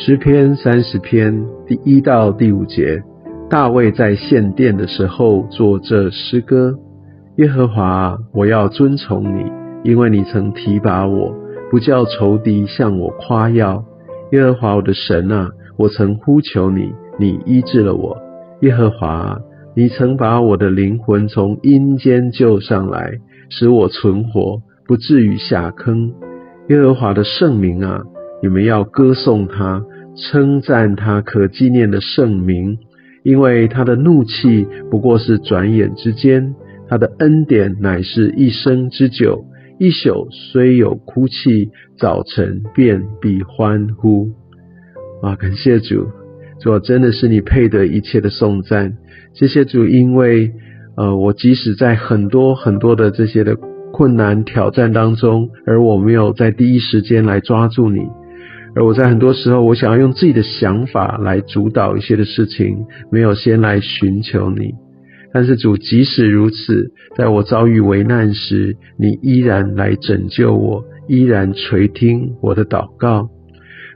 诗篇三十篇第一到第五节，大卫在献殿的时候作这诗歌：耶和华，我要遵从你，因为你曾提拔我，不叫仇敌向我夸耀。耶和华我的神啊，我曾呼求你，你医治了我。耶和华，你曾把我的灵魂从阴间救上来，使我存活，不至于下坑。耶和华的圣名啊！你们要歌颂他，称赞他可纪念的圣名，因为他的怒气不过是转眼之间，他的恩典乃是一生之久。一宿虽有哭泣，早晨便必欢呼。啊，感谢主，主真的是你配得一切的颂赞。谢谢主，因为呃，我即使在很多很多的这些的困难挑战当中，而我没有在第一时间来抓住你。而我在很多时候，我想要用自己的想法来主导一些的事情，没有先来寻求你。但是主，即使如此，在我遭遇危难时，你依然来拯救我，依然垂听我的祷告。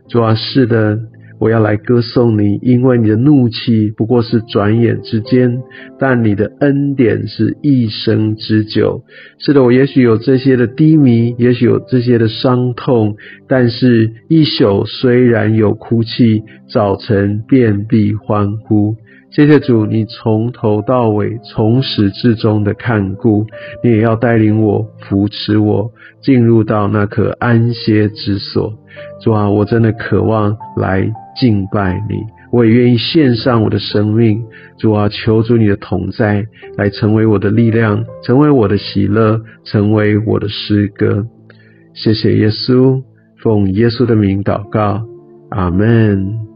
主啊，是的。我要来歌颂你，因为你的怒气不过是转眼之间，但你的恩典是一生之久。是的，我也许有这些的低迷，也许有这些的伤痛，但是一宿虽然有哭泣，早晨便必欢呼。谢谢主，你从头到尾、从始至终的看顾，你也要带领我、扶持我，进入到那颗安歇之所。主啊，我真的渴望来敬拜你，我也愿意献上我的生命。主啊，求主你的同在，来成为我的力量，成为我的喜乐，成为我的诗歌。谢谢耶稣，奉耶稣的名祷告，阿门。